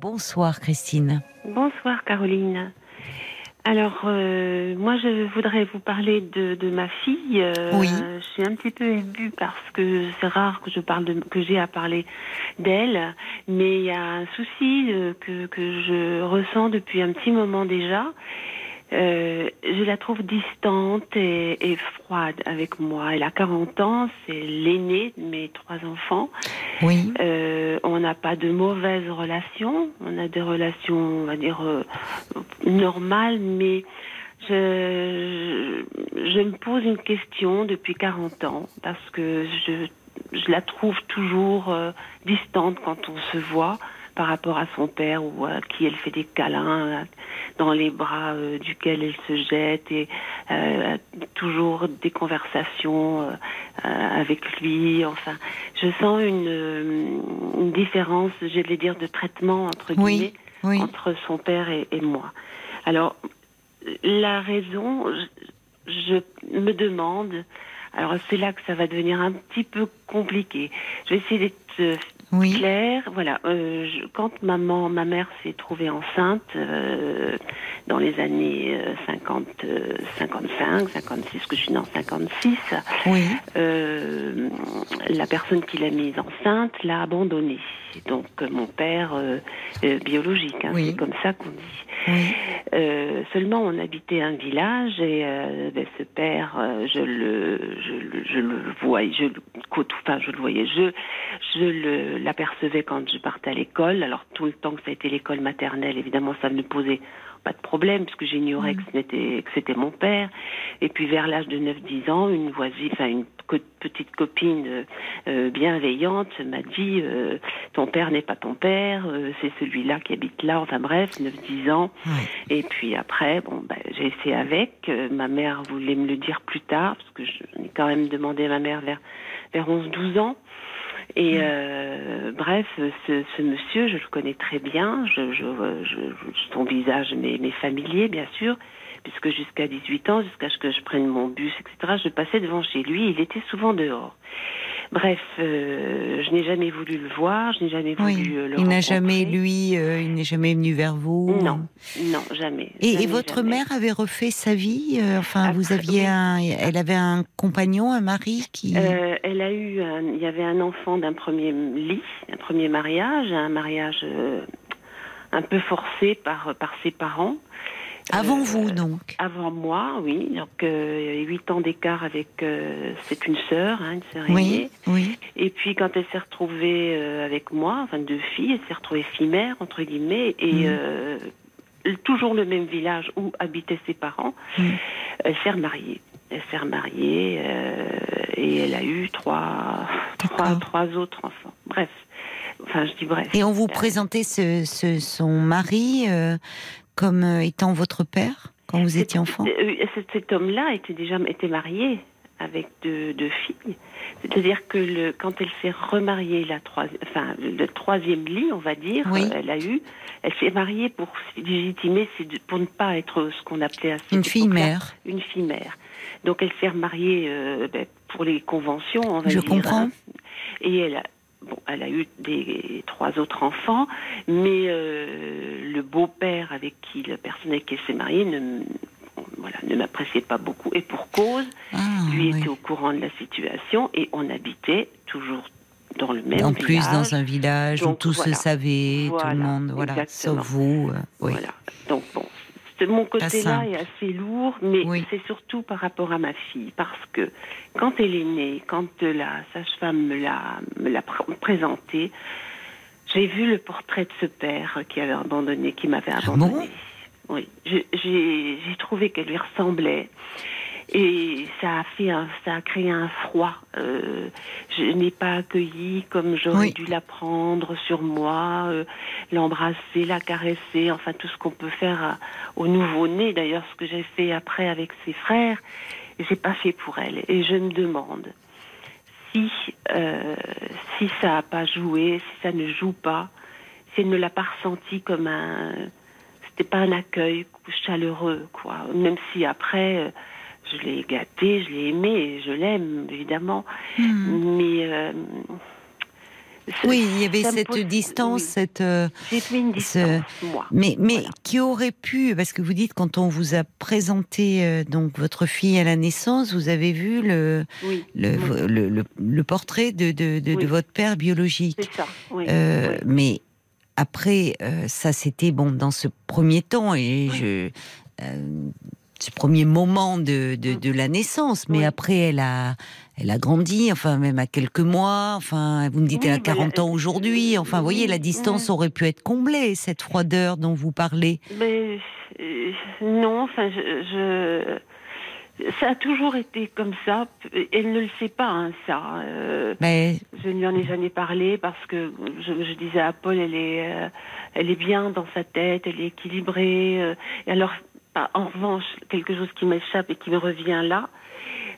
Bonsoir Christine. Bonsoir Caroline. Alors, euh, moi, je voudrais vous parler de, ma fille. Euh, oui. Je suis un petit peu émue parce que c'est rare que je parle de, que j'ai à parler d'elle, mais il y a un souci euh, que, que je ressens depuis un petit moment déjà. Euh, je la trouve distante et, froide avec moi. Elle a 40 ans, c'est l'aîné de mes trois enfants. Oui. Euh, on n'a pas de mauvaises relations, on a des relations, on va dire, euh, normales, mais je, je me pose une question depuis 40 ans parce que je, je la trouve toujours distante quand on se voit par rapport à son père ou à qui elle fait des câlins, dans les bras euh, duquel elle se jette et euh, toujours des conversations euh, avec lui. Enfin, je sens une, une différence, je vais dire, de traitement entre guillemets entre son père et, et, moi. Alors, la raison, je, je me demande. Alors c'est là que ça va devenir un petit peu compliqué. Je vais essayer d'être oui. Claire, voilà. Euh, quand maman, ma mère s'est trouvée enceinte euh, dans les années 50, 55, 56, que je suis née en 56, oui. euh, la personne qui l'a mise enceinte l'a abandonnée. Donc mon père biologique, hein, c'est comme ça qu'on dit. Seulement on habitait un village et ben, ce père, je le, je, je le voyais, je le enfin je le voyais, je, je le l'apercevais quand je partais à l'école. Alors tout le temps que ça a été l'école maternelle, évidemment ça me posait pas de problème puisque j'ignorais que c'était que c'était mon père. Et puis vers l'âge de 9-10 ans, une voisine, enfin une petite copine euh, bienveillante m'a dit euh, ton père n'est pas ton père, euh, c'est celui-là qui habite là. Enfin bref, 9-10 ans. Et puis après, bon, ben, j'ai essayé avec. ma mère voulait me le dire plus tard parce que j'ai quand même demandé à ma mère vers vers 11-12 ans. Et euh, bref, ce, ce, monsieur, je le connais très bien. Je, je, je, son visage m'est familier, bien sûr, puisque jusqu'à 18 ans, jusqu'à ce que je prenne mon bus, etc., je passais devant chez lui. Il était souvent dehors. Bref, euh, je n'ai jamais voulu le voir, je n'ai jamais voulu euh, le Il n'a jamais, lui, euh, il n'est jamais venu vers vous Non, non, jamais. Et, votre mère avait refait sa vie Enfin, vous aviez un, elle avait un compagnon, un mari qui. elle a eu, il y avait un enfant d'un premier lit, un premier mariage, un mariage un peu forcé par par ses parents. Avant vous, donc Avant moi, oui. Donc, euh, huit ans d'écart avec. Euh, c'est une sœur, hein, une sœur oui, Oui. Et puis, quand elle s'est retrouvée euh, avec moi, enfin deux filles, elle s'est retrouvée fille-mère, entre guillemets, et mm. toujours le même village où habitaient ses parents. Mm. Elle s'est remariée. Elle s'est remariée et elle a eu trois, trois, trois autres enfants. Bref. Enfin, je dis bref. Et on vous présentait ce, ce, son mari comme euh, étant votre père quand vous étiez enfant euh, Cet homme-là était déjà était marié avec deux, filles. C'est-à-dire que le, quand elle s'est remariée, la enfin, le troisième lit, on va dire, euh, elle a eu, elle s'est mariée pour légitimer, pour ne pas être ce qu'on appelait une fille mère. Une fille mère. Donc elle s'est remariée ben, pour les conventions, on va Je dire. Je comprends. Hein. Et elle a, Bon, elle a eu des trois autres enfants, mais euh, le beau-père avec qui la personne avec qui elle s'est mariée ne, voilà, ne m'appréciait pas beaucoup. Et pour cause, ah, lui était au courant de la situation et on habitait toujours dans le même en village. plus, dans un village où tout se savait, tout le monde, voilà, sauf vous. Euh, voilà. Donc bon, mon côté-là est assez lourd, mais c'est surtout par rapport à ma fille, parce que quand elle est née, quand la sage-femme me l'a, me l'a présentée, j'ai vu le portrait de ce père qui avait abandonné, qui m'avait ah abandonné. oui, j'ai trouvé qu'elle lui ressemblait. Et ça a fait, ça a créé un froid. Euh, je n'ai pas accueilli comme j'aurais dû l'apprendre sur moi, euh, l'embrasser, la caresser, enfin tout ce qu'on peut faire au nouveau-né. D'ailleurs, ce que j'ai fait après avec ses frères, j'ai pas fait pour elle. Et je me demande si euh, si ça n'a pas joué, si ça ne joue pas, si elle ne l'a pas ressenti comme un, c'était pas un accueil chaleureux, quoi. Même si après je l'ai gâté, je l'ai aimé, je l'aime évidemment. Hmm. Mais euh, Oui, il y avait cette distance, cette. Euh, une distance, moi. Mais, mais qui aurait pu, parce que vous dites quand on vous a présenté euh, donc votre fille à la naissance, vous avez vu le le, le, portrait de, de, de, votre père biologique. C'est ça. Euh, mais après, ça c'était bon dans ce premier temps et je ce premier moment de, de, de la naissance, mais après elle a, elle a grandi, enfin même à quelques mois, enfin vous me dites elle a 40 bah, ans aujourd'hui, enfin vous voyez la distance aurait pu être comblée, cette froideur dont vous parlez. Mais euh, non, enfin je, ça a toujours été comme ça. Elle ne le sait pas, hein, ça. Euh, mais... Je ne lui en ai jamais parlé parce que je, disais à Paul, elle est, euh, elle est bien dans sa tête, elle est équilibrée. et alors, en revanche, quelque chose qui m'échappe et qui me revient là,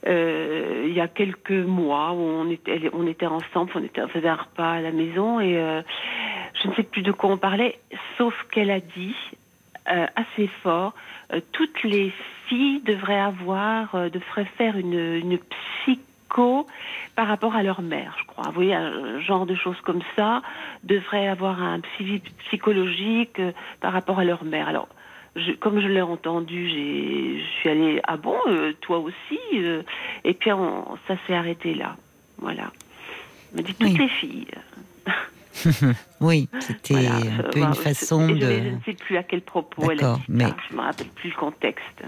euh, il y a quelques mois on était, ensemble, on, était, faisait un repas à la maison et euh, je ne sais plus de quoi on parlait, sauf qu'elle a dit euh, assez fort, toutes les filles devraient avoir, devraient faire une, une psycho par rapport à leur mère, je crois. Vous voyez, un genre de choses comme ça devrait avoir un psychologique par rapport à leur mère. Alors, comme je l'ai entendu, je suis allée ah bon, euh, toi aussi, euh, et puis ça s'est arrêté là, voilà. m'a dit toutes les filles. oui, c'était un peu une façon de. Je, ne sais plus à quel propos elle a dit mais... Je me rappelle plus le contexte.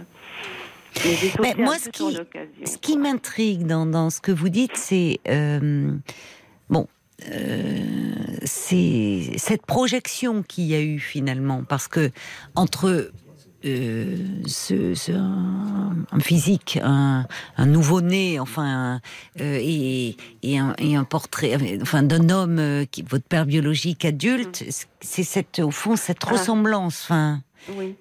Mais, moi, ce qui, ce qui m'intrigue dans, dans, ce que vous dites, c'est euh, bon, euh, c'est cette projection qu'il y a eu finalement, parce que entre euh, ce, un, physique, un, nouveau-né, enfin, euh, et, et, un, et, un, portrait, enfin, d'un homme qui votre père biologique adulte, c'est cette, au fond, cette ressemblance, enfin.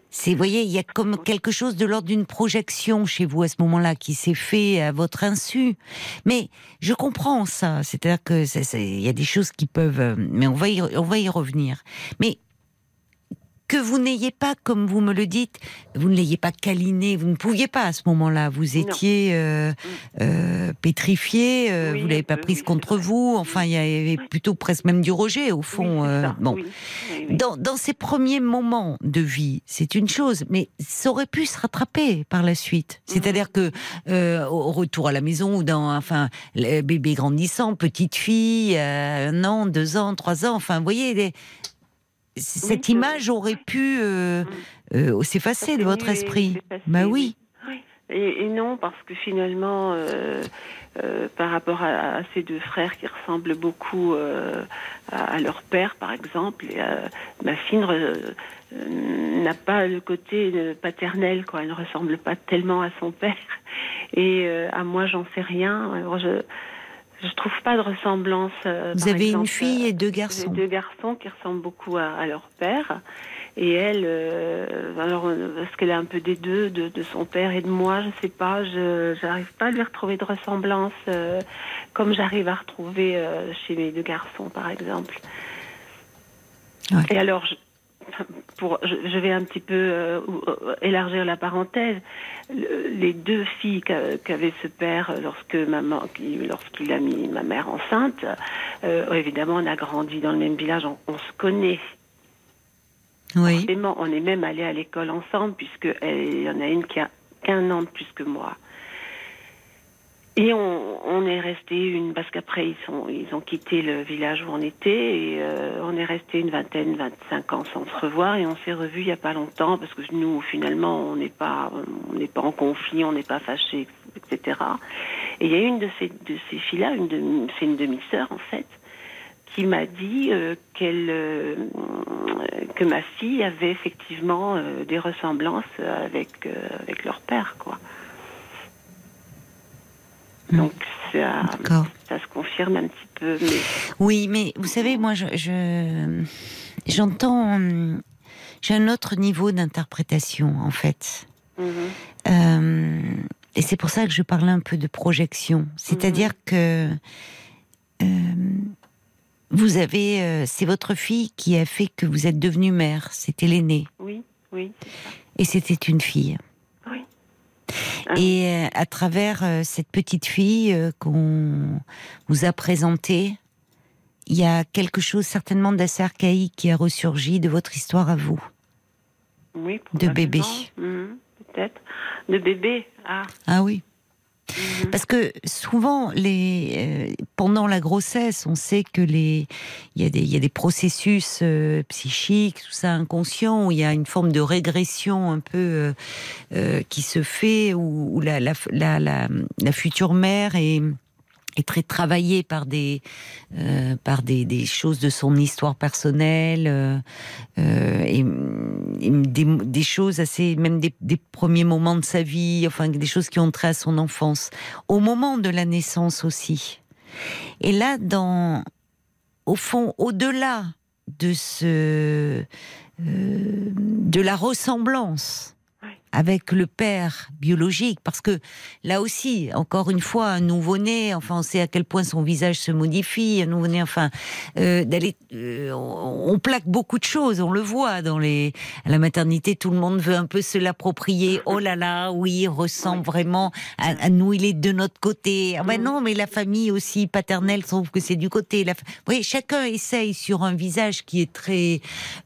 C'est, vous voyez, il y a comme quelque chose de l'ordre d'une projection chez vous à ce moment-là qui s'est fait à votre insu. Mais je comprends ça. C'est-à-dire que il y a des choses qui peuvent, euh, mais on va on va y revenir. Mais que vous n'ayez pas, comme vous me le dites, vous ne l'ayez pas câliné, vous ne pouviez pas à ce moment-là, vous étiez euh, euh, pétrifié, euh, vous l'avez pas prise contre vous, enfin il y avait plutôt presque même du rejet au fond. bon, dans, dans ces premiers moments de vie, c'est une chose, mais ça aurait pu se rattraper par la suite. Mm. C'est-à-dire que au retour à la maison ou dans, enfin, bébé grandissant, petite fille, un an, deux ans, trois ans, enfin, vous voyez. Cette image aurait pu euh, euh, s'effacer de votre esprit. Bah oui. Et, non, parce que finalement, euh, par rapport à, ces deux frères qui ressemblent beaucoup à, leur père, par exemple, ma fille n'a pas le côté paternel, quoi. Elle ne ressemble pas tellement à son père. Et à moi, j'en sais rien. Alors je, je trouve pas de ressemblance. Euh, Vous avez une fille et deux garçons. Deux garçons qui ressemblent beaucoup à, leur père. Et elle, euh, alors, parce qu'elle est un peu des deux, de, son père et de moi, je sais pas, je n'arrive pas à lui retrouver de ressemblance euh, comme j'arrive à retrouver chez mes deux garçons, par exemple. Et alors, je, pour, je, vais un petit peu euh, euh, élargir la parenthèse. les deux filles qu'avait ce père lorsque maman, lorsqu'il a mis ma mère enceinte, euh, évidemment, on a grandi dans le même village, on, se connaît. Oui. on est même allé à l'école ensemble, puisque il y en a une qui a qu'un an de plus que moi. Et on, on, est resté une parce qu'après ils sont ils ont quitté le village où on était et euh, est resté une vingtaine, 25 ans sans se revoir et on s'est revu il y a pas longtemps parce que nous finalement on n'est pas on n'est pas en conflit, on n'est pas fâchés, etc. Et il y a une de ces de ces filles là, une c'est une demi-sœur en fait, qui m'a dit euh, qu'elle euh, que ma fille avait effectivement des ressemblances avec avec leur père quoi. Donc ça, ça, se confirme un petit peu. Oui, mais vous savez, moi, je, j'entends, j'ai un autre niveau d'interprétation en fait. Mm-hmm. Euh, et c'est pour ça que je parle un peu de projection. C'est-à-dire mm-hmm. que euh, vous avez, euh, c'est votre fille qui a fait que vous êtes devenue mère. C'était l'aînée. Oui, oui. Et c'était une fille. Ah. Et euh, à travers euh, cette petite fille euh, qu'on vous a présentée, il y a quelque chose certainement d'assez archaïque qui a ressurgi de votre histoire à vous. Oui, de bébé. Mhm, peut-être. De bébé, ah. Ah oui. Mhm. Parce que souvent, les, euh, pendant la grossesse, on sait que les, il y a des, y a des processus euh, psychiques, tout ça inconscient, où il y a une forme de régression un peu euh, qui se fait, où, la, la, la, la, future mère est est très travaillé par des euh, par des, des, choses de son histoire personnelle euh, euh et, des, des, choses assez même des, des, premiers moments de sa vie enfin des choses qui ont trait à son enfance au moment de la naissance aussi. Et là dans au fond au-delà de ce euh, de la ressemblance avec le père biologique, parce que là aussi, encore une fois, un nouveau-né, enfin, on sait à quel point son visage se modifie, un nouveau-né, enfin, euh, d'aller, euh, on, plaque beaucoup de choses, on le voit dans les, à la maternité, tout le monde veut un peu se l'approprier. Oh là là, oui, il ressemble vraiment à, nous, il est de notre côté. Ah ben non, mais la famille aussi paternelle trouve que c'est du côté. La, oui, chacun essaye sur un visage qui est très,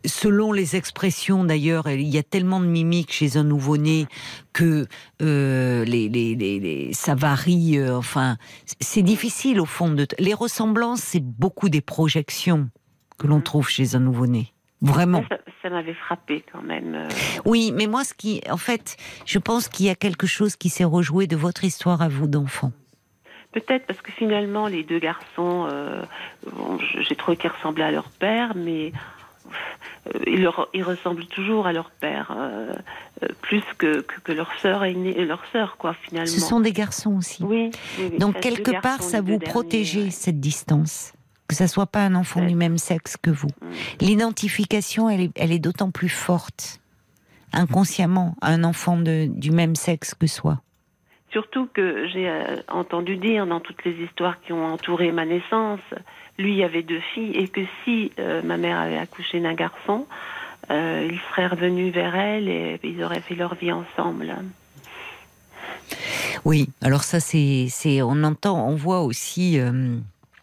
selon les expressions d'ailleurs, il y a tellement de mimiques chez un nouveau que euh, les, les, ça varie. Euh, enfin, c'est difficile au fond de. Les ressemblances, c'est beaucoup des projections que l'on mhm. trouve chez un nouveau-né. Vraiment. Ça, m'avait frappé quand même. Euh. Oui, mais moi, ce qui, en fait, je pense qu'il y a quelque chose qui s'est rejoué de votre histoire à vous d'enfant. Peut-être parce que finalement, les deux garçons, j'ai trouvé qu'ils ressemblaient à leur père, mais ils, leur, ils, ressemblent toujours à leur père, euh, euh, plus que, que, leur sœur et leur sœur, quoi, finalement. Ce sont des garçons aussi. Oui. Donc, quelque part, ça vous protège cette distance que ça soit pas un enfant du même sexe que vous. L'identification, elle est, elle est d'autant plus forte, inconsciemment, à un enfant de, du même sexe que soi. Surtout que j'ai entendu dire dans toutes les histoires qui ont entouré ma naissance, lui avait deux filles et que si euh, ma mère avait accouché d'un garçon, euh, il serait revenu vers elle et ils auraient fait leur vie ensemble. Oui, alors ça c'est, c'est on entend, on voit aussi. Euh,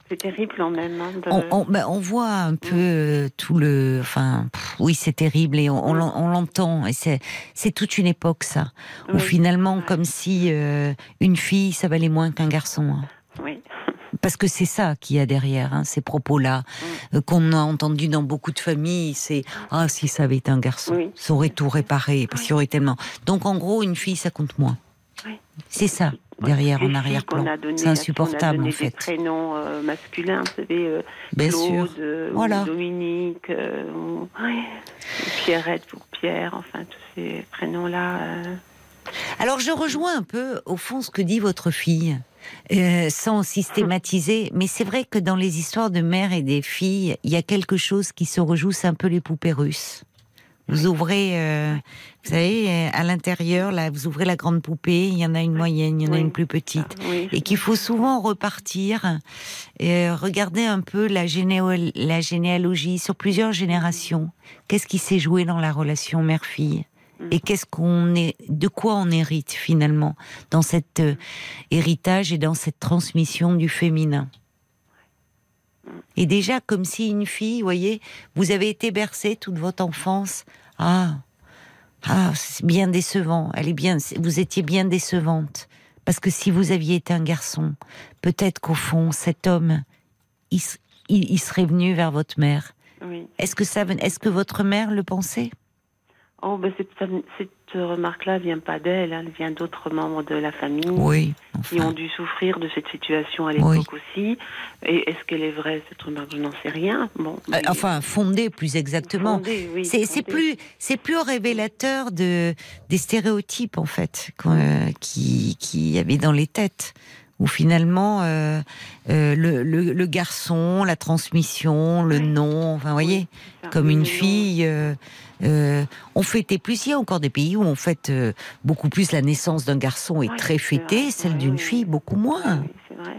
c'est terrible en même. Hein, on, ben, on, voit un peu tout le, enfin, oui, c'est terrible et on, on, l'entend et c'est, c'est toute une époque ça, où finalement, comme si une fille ça valait moins qu'un garçon. Hein. Oui parce que c'est ça qu'il y a derrière, hein, ces propos-là, mm. euh, qu'on a entendu dans beaucoup de familles, c'est ah si ça avait été un garçon, ça aurait tout réparé, parce qu'il y aurait tellement. Donc en gros, une fille, ça compte moins. C'est ça derrière en arrière-plan. C'est insupportable on a en fait. Des prénoms euh, masculins, vous savez, euh, Bien Claude, sûr. voilà. Dominique, Pierrette pour Pierre, enfin tous ces prénoms-là. Alors je rejoins un peu au fond ce que dit votre fille. Euh, sans systématiser, mais c'est vrai que dans les histoires de mères et des filles, il y a quelque chose qui se rejoue, c'est un peu les poupées russes. Vous ouvrez, euh, vous savez, à l'intérieur, là, vous ouvrez la grande poupée, il y en a une moyenne, il y en a une plus petite, ah, et qu'il faut souvent repartir, et regarder un peu la, la généalogie sur plusieurs générations. Qu'est-ce qui s'est joué dans la relation mère-fille? Et qu'est-ce qu'on est, de quoi on hérite finalement dans cet euh, héritage et dans cette transmission du féminin? Et déjà, comme si une fille, vous voyez, vous avez été bercée toute votre enfance. Ah, ah, c'est bien décevant. Elle est bien, vous étiez bien décevante. Parce que si vous aviez été un garçon, peut-être qu'au fond, cet homme, il, il, serait venu vers votre mère. Est-ce que ça, est-ce que votre mère le pensait? Oh, ben cette, cette remarque-là vient pas d'elle, elle vient d'autres membres de la famille oui, qui ont dû souffrir de cette situation à l'époque aussi. Et est-ce qu'elle est vraie cette remarque? Je n'en sais rien. Bon, euh, enfin, fondée plus exactement. oui, c'est plus c'est plus révélateur de des stéréotypes en fait euh, qui qui y avait dans les têtes où finalement euh, euh, le, le, garçon, la transmission, le nom, enfin, vous voyez, comme une fille. Euh, euh, on fêtait plus. Il y a encore des pays où on fête beaucoup plus la naissance d'un garçon est très fêtée, celle d'une fille beaucoup moins,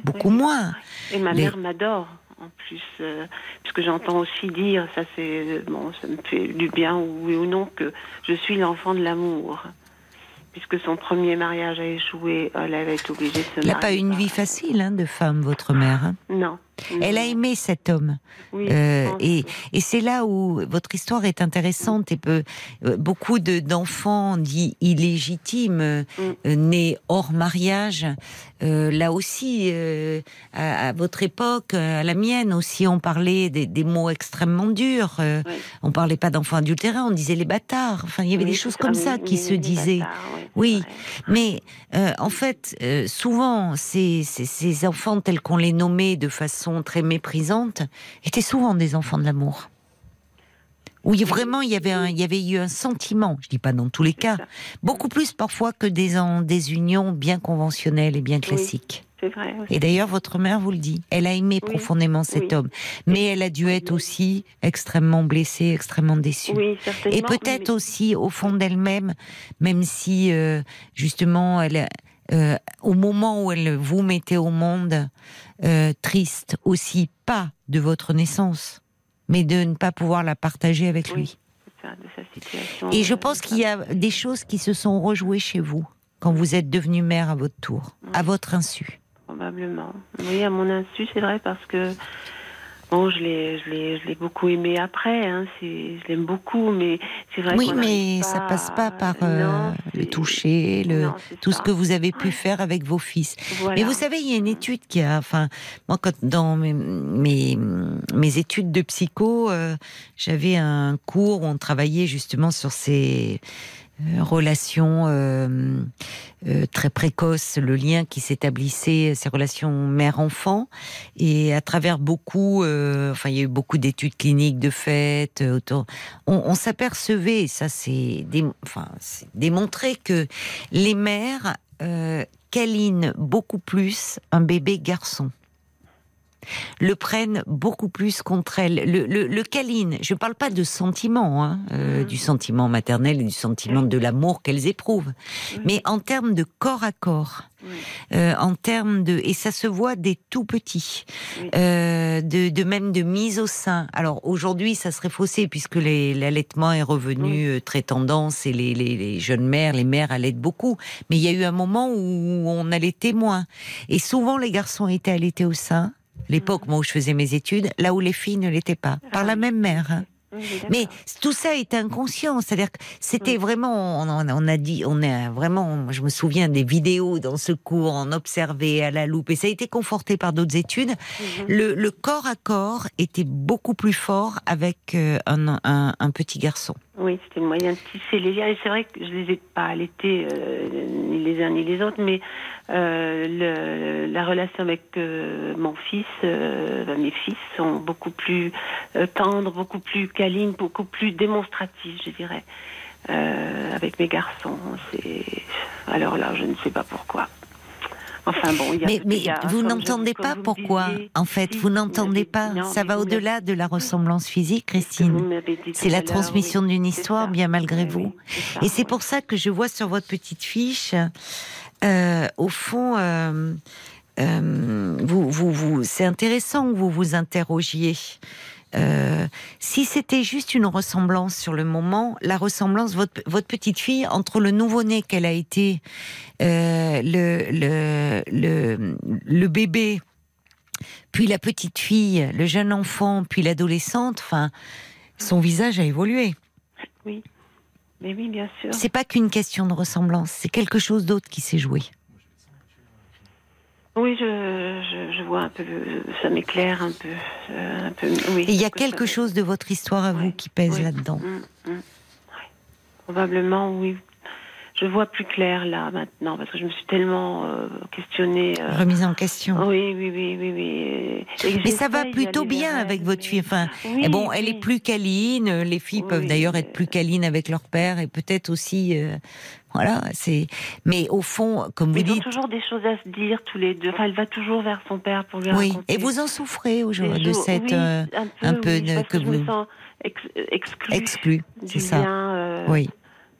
beaucoup moins. Et ma mère m'adore en plus, puisque j'entends aussi dire, ça c'est bon, ça me fait du bien oui ou non que je suis l'enfant de l'amour puisque son premier mariage a échoué, elle avait été obligée de se marier. Elle n'a pas eu une vie facile hein, de femme, votre mère. Hein? Non, Elle a aimé cet homme. Euh, et, et c'est là où votre histoire est intéressante et peut, euh, beaucoup d'enfants dits illégitimes, euh, mm. nés hors mariage, là aussi, à, votre époque, à la mienne aussi, on parlait des, mots extrêmement durs. On parlait pas d'enfants adultérés, on disait les bâtards. Enfin, il y avait des choses comme ça qui se disaient. oui, mais en fait, souvent, ces, ces, ces enfants tels qu'on les nommait de façon très méprisante, étaient souvent des enfants de l'amour. Où vraiment il y avait il y avait eu un sentiment. Je dis pas dans tous les cas, beaucoup plus parfois que des des unions bien conventionnelles et bien classiques. Vrai et d'ailleurs, votre mère vous le dit. Elle a aimé profondément cet homme, mais elle a dû être aussi extrêmement blessée, extrêmement déçue. et peut-être aussi au fond d'elle-même, même si euh, justement, elle, euh, au moment où elle vous mettait au monde, euh, triste aussi, pas de votre naissance, mais de ne pas pouvoir la partager avec lui. Et je pense qu'il y a des choses qui se sont rejouées chez vous quand vous êtes devenue mère à votre tour, à votre insu. Probablement. Oui, à mon insu, c'est vrai, parce que Bon, je l'ai, je l'ai, je l'ai beaucoup aimé après. Hein, c'est, je l'aime beaucoup, mais c'est vrai. Oui, mais ça passe pas par euh, le toucher, le tout ce que vous avez pu faire avec vos fils. Mais vous savez, il y a une étude qui a, enfin, moi, quand dans mes mes, mes études de psycho, euh, j'avais un cours où on travaillait justement sur ces relation euh, euh, très précoce, le lien qui s'établissait, ces relations mère-enfant, et à travers beaucoup, enfin il y a eu beaucoup d'études cliniques de fait, autour, on, s'apercevait, ça c'est démontré que les mères câlinent beaucoup plus un bébé garçon le prennent beaucoup plus contre elles. Le, le, le câline, je ne parle pas de sentiment, hein, euh, mm. du sentiment maternel et du sentiment de l'amour qu'elles éprouvent, mais en termes de corps à corps. Euh, en termes de et ça se voit des tout petits, euh, de, de, même de mise au sein. Alors aujourd'hui, ça serait faussé puisque l'allaitement est revenu très tendance et les, les, les, jeunes mères, les mères allaitent beaucoup. Mais il y a eu un moment où on allaitait moins et souvent les garçons étaient allaités au sein l'époque moi où je faisais mes études, là où les filles ne l'étaient pas, par la même mère. Hein. Mais tout ça est inconscient, c'est-à-dire que c'était vraiment, on, a dit, on est vraiment, je me souviens des vidéos dans ce cours, on observait à la loupe, et ça a été conforté par d'autres études. Mhm. le, corps à corps était beaucoup plus fort avec euh, un petit garçon. Oui, c'était le moyen de tisser les liens. Et c'est vrai que je les ai pas allaités, euh, ni les uns ni les autres, mais euh, le, la relation avec euh, mon fils, mes fils, sont beaucoup plus tendres, beaucoup plus câlines, beaucoup plus démonstratives, je dirais, avec mes garçons. Alors là, je ne sais pas pourquoi. Enfin bon, il y a, mais, mais vous n'entendez pas pourquoi En fait, vous n'entendez pas. Ça va au-delà de la ressemblance physique, Christine. C'est la transmission d'une histoire, bien malgré vous. Et c'est pour ça que je vois sur votre petite fiche, euh, au fond. Euh, euh, vous, vous, vous, c'est intéressant que vous vous interrogiez euh, si c'était juste une ressemblance sur le moment, la ressemblance, votre, votre petite fille, entre le nouveau-né qu'elle a été, euh, le, le, le, le, bébé, puis la petite fille, le jeune enfant, puis l'adolescente, enfin, son visage a évolué. Oui. Mais oui, bien sûr. C'est pas qu'une question de ressemblance, c'est quelque chose d'autre qui s'est joué. Oui, je, je, vois un peu, ça m'éclaire un peu. Euh, un peu oui, il y a quelque chose de votre histoire à vous qui pèse là-dedans. Mm, mm. Probablement, oui. Je vois plus clair là maintenant parce que je me suis tellement euh, questionnée. Euh... Remise en question. Oui, oui, oui, oui, oui. Mais ça va plutôt bien avec votre fille. Enfin, eh bon, elle est plus câline. Les filles peuvent d'ailleurs être plus câlines avec leur père et peut-être aussi euh, voilà, c'est. Mais au fond, comme vous dites, ils ont toujours des choses à se dire tous les deux. Enfin, elle va toujours vers son père pour lui oui. Et vous en souffrez aujourd'hui de cette euh, un peu, que, vous je me sens c'est ça. Euh, oui.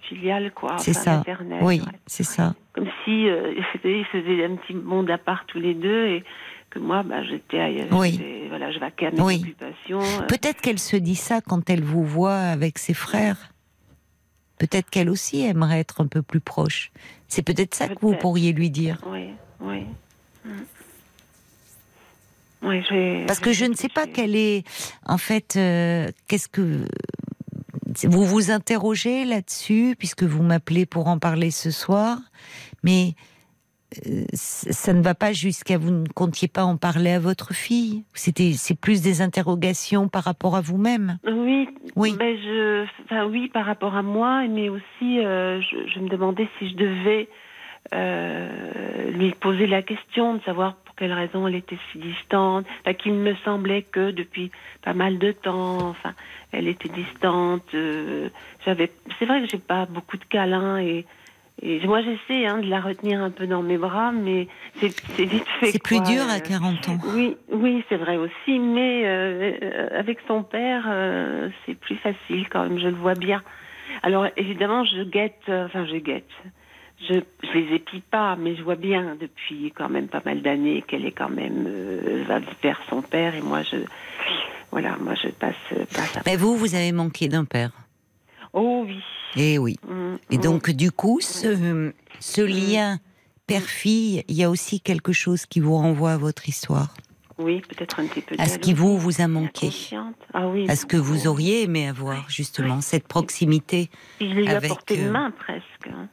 Filial quoi. C'est ça. Oui, c'est ça. Comme si euh, ils faisaient un petit monde à part tous les deux et que moi, bah, j'étais oui. voilà, je vaquais à mes oui. occupations. Euh. Peut-être qu'elle se dit ça quand elle vous voit avec ses frères. Peut-être qu'elle aussi aimerait être un peu plus proche. C'est peut-être ça que vous pourriez lui dire. Oui, oui. Parce que je ne sais pas quelle est, en fait, euh, qu'est-ce que vous vous interrogez là-dessus puisque vous m'appelez pour en parler ce soir, mais ça ne va pas jusqu'à vous ne comptiez pas en parler à votre fille. C'était c'est plus des interrogations par rapport à vous-même. Oui, oui. Mais je, enfin, oui, par rapport à moi, mais aussi euh, je, me demandais si je devais euh, lui poser la question de savoir pour quelle raison elle était si distante. Enfin, qu'il me semblait que depuis pas mal de temps, enfin, elle était distante. j'avais, c'est vrai que j'ai pas beaucoup de câlins et et moi, j'essaie hein, de la retenir un peu dans mes bras, mais c'est vite fait. C'est plus dur à 40 ans. Oui, oui, c'est vrai aussi, mais euh, avec son père, euh, c'est plus facile quand même. Je le vois bien. Alors évidemment, je guette, euh, enfin je guette. Je, je les épie pas, mais je vois bien depuis quand même pas mal d'années qu'elle est quand même va vers son père et moi je, voilà, moi je passe. passe mais vous, vous avez manqué d'un père. Oh oui. Et eh oui. Mm, et donc, du coup, ce, ce mm. lien père-fille, il y a aussi quelque chose qui vous renvoie à votre histoire? Oui, peut-être un petit peu. À ce qui vous vous a manqué. Ah oui. À ce que vous auriez aimé avoir, justement, cette proximité. Il lui a porté euh, main presque. Hein.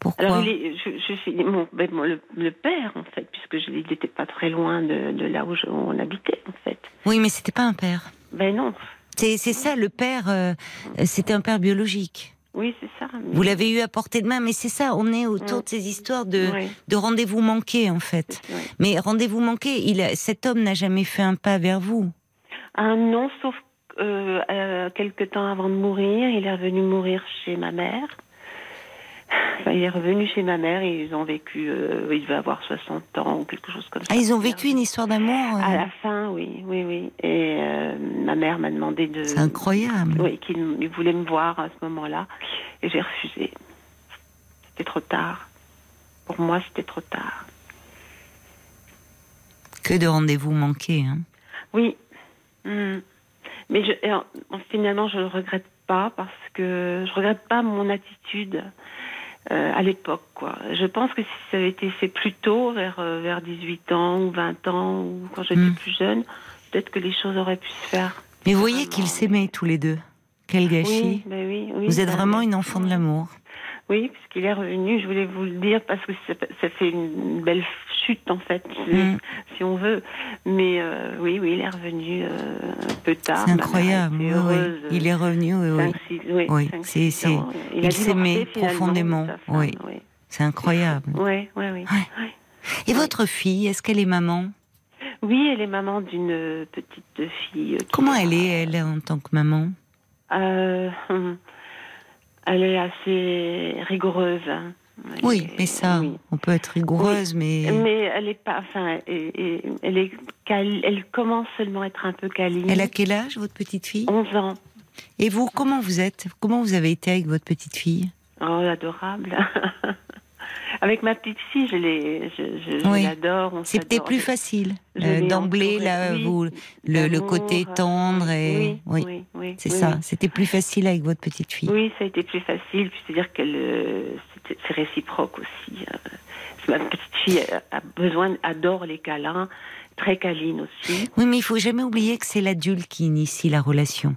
Pourquoi? Alors, je, ben, le, père, en fait, puisque je, il n'était pas très loin de, là où on habitait, en fait. Oui, mais c'était pas un père. Ben non. C'est ça, le père, euh, c'était un père biologique. Oui, c'est ça. Vous l'avez eu à portée de main, mais c'est ça, on est autour de ces histoires de, de rendez-vous manqués, en fait. Mais rendez-vous manqués, il cet homme n'a jamais fait un pas vers vous. Ah non, sauf euh, euh, quelques temps avant de mourir, il est revenu mourir chez ma mère il est revenu chez ma mère et ils ont vécu, euh, il devait avoir 60 ans ou quelque chose comme ça. Ah, ils ont vécu une histoire d'amour euh À la fin, oui, oui, oui. Et euh, ma mère m'a demandé de. C'est incroyable. Oui, qu'il voulait me voir à ce moment-là. Et j'ai refusé. C'était trop tard. Pour moi, c'était trop tard. Que de rendez-vous manqués, hein Oui. Hmm. Mais je, finalement, je ne le regrette pas parce que je regrette pas mon attitude. Euh, à l'époque. Quoi. Je pense que si ça avait été fait plus tôt, vers, euh, vers 18 ans ou 20 ans, ou quand j'étais hmm. plus jeune, peut-être que les choses auraient pu se faire. Mais vous voyez qu'ils s'aimaient tous les deux. Quel gâchis. Ben oui, oui, vous êtes vraiment une enfant de l'amour. Oui, puisqu'il est revenu, je voulais vous le dire parce que ça, fait une belle chute en fait, mm. si on veut. Mais euh, oui, oui, il est revenu euh, un peu tard. C'est incroyable. Il est revenu, oui, oui. oui. c'est, il, s'aimait profondément. Oui. C'est incroyable. Oui, oui, oui. Et votre fille, est-ce qu'elle est maman? Oui, elle est maman d'une petite fille. Comment elle est, elle, en tant que maman? Euh, elle est assez rigoureuse. Hein. Oui, mais ça, on peut être rigoureuse, mais. Mais elle est pas. Enfin, elle, est, elle commence seulement à être un peu câline. Elle a quel âge, votre petite fille? 11 ans. Et vous, comment vous êtes? Comment vous avez été avec votre petite fille? Oh, adorable. Avec ma petite fille, je je, l'adore. C'était plus facile euh, d'emblée là, vous, le, côté tendre et oui, oui, c'est ça. C'était plus facile avec votre petite fille. Oui, ça a été plus facile. C'est-à-dire euh, c'est réciproque aussi. Euh. Ma petite fille a besoin, adore les câlins, très câline aussi. Oui, mais il faut jamais oublier que c'est l'adulte qui initie la relation.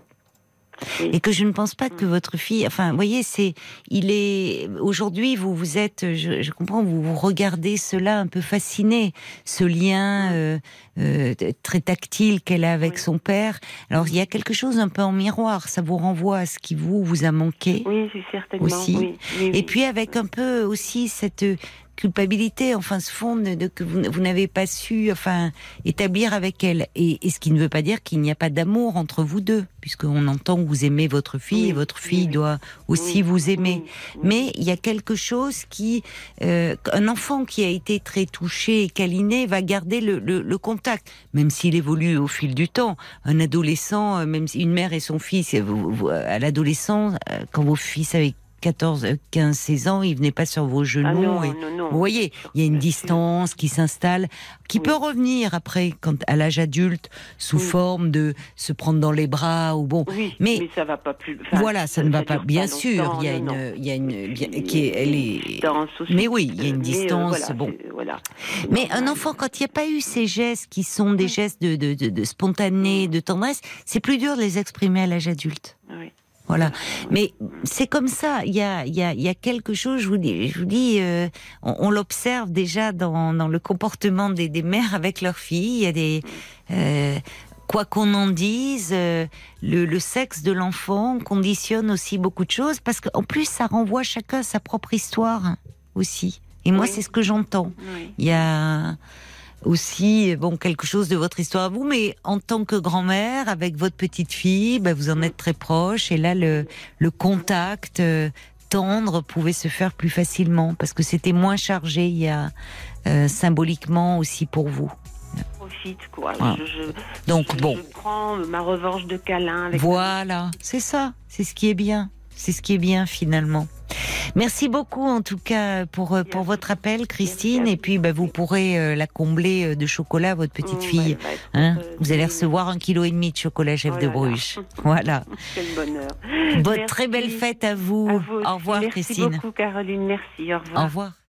Et que je ne pense pas que votre fille, enfin, vous voyez, c'est, il est, aujourd'hui, vous, vous êtes, je, comprends, vous, vous regardez cela un peu fasciné, ce lien euh, euh, très tactile qu'elle a avec son père. Alors, il y a quelque chose un peu en miroir, ça vous renvoie à ce qui vous, vous a manqué. Oui, certainement. Aussi. Et puis, avec un peu aussi cette culpabilité, enfin ce fond de, que vous, n'avez pas su, enfin établir avec elle. Et, ce qui ne veut pas dire qu'il n'y a pas d'amour entre vous deux, puisqu'on entend que vous aimez votre fille et votre fille doit aussi vous aimer. Mais il y a quelque chose qui, euh, un enfant qui a été très touché et câliné va garder le, le, contact, même s'il évolue au fil du temps. Un adolescent, euh, même si une mère et son fils, à l'adolescence, euh, quand vos fils avaient 14, 15, 16 ans, il venait pas sur vos genoux. Ah non, non, non, Vous voyez, il y a une distance qui s'installe, qui peut revenir après, quand à l'âge adulte, sous forme de se prendre dans les bras ou bon. mais, mais ça va pas plus. voilà, ça, ne va pas. Bien sûr, il y a une, il y a une, qui est, elle est. Mais oui, il y a une euh, distance. bon. Voilà. Mais un enfant, quand il n'y a pas eu ces gestes qui sont des gestes de, de, de, de tendresse, c'est plus dur de les exprimer à l'âge adulte. Oui. Voilà. Mais c'est comme ça. Il y a, il y, a, il y a quelque chose, je vous dis, je vous dis euh, on, l'observe déjà dans, dans, le comportement des, des, mères avec leurs filles. Il y a des. Euh, quoi qu'on en dise, euh, le, le, sexe de l'enfant conditionne aussi beaucoup de choses parce qu'en plus, ça renvoie chacun à sa propre histoire aussi. Et moi, c'est ce que j'entends. Il y a aussi bon quelque chose de votre histoire à vous, mais en tant que grand-mère avec votre petite fille, bah, vous en êtes très proche et là le, le contact euh, tendre pouvait se faire plus facilement parce que c'était moins chargé il y a euh, symboliquement aussi pour vous. Profite quoi. Je, Donc bon. Je prends ma revanche de câlin. Avec voilà, c'est ça, c'est ce qui est bien, c'est ce qui est bien finalement. Merci beaucoup en tout cas pour, euh, pour votre appel, Christine. Et puis bah, vous pourrez euh, la combler euh, de chocolat, votre petite fille. Hein vous allez recevoir un kilo et demi de chocolat chef de Bruges. Voilà. Quel bonheur. Bonne très belle fête à vous. Au revoir, Merci Christine. Merci beaucoup, Caroline. Merci. Au revoir. Au revoir.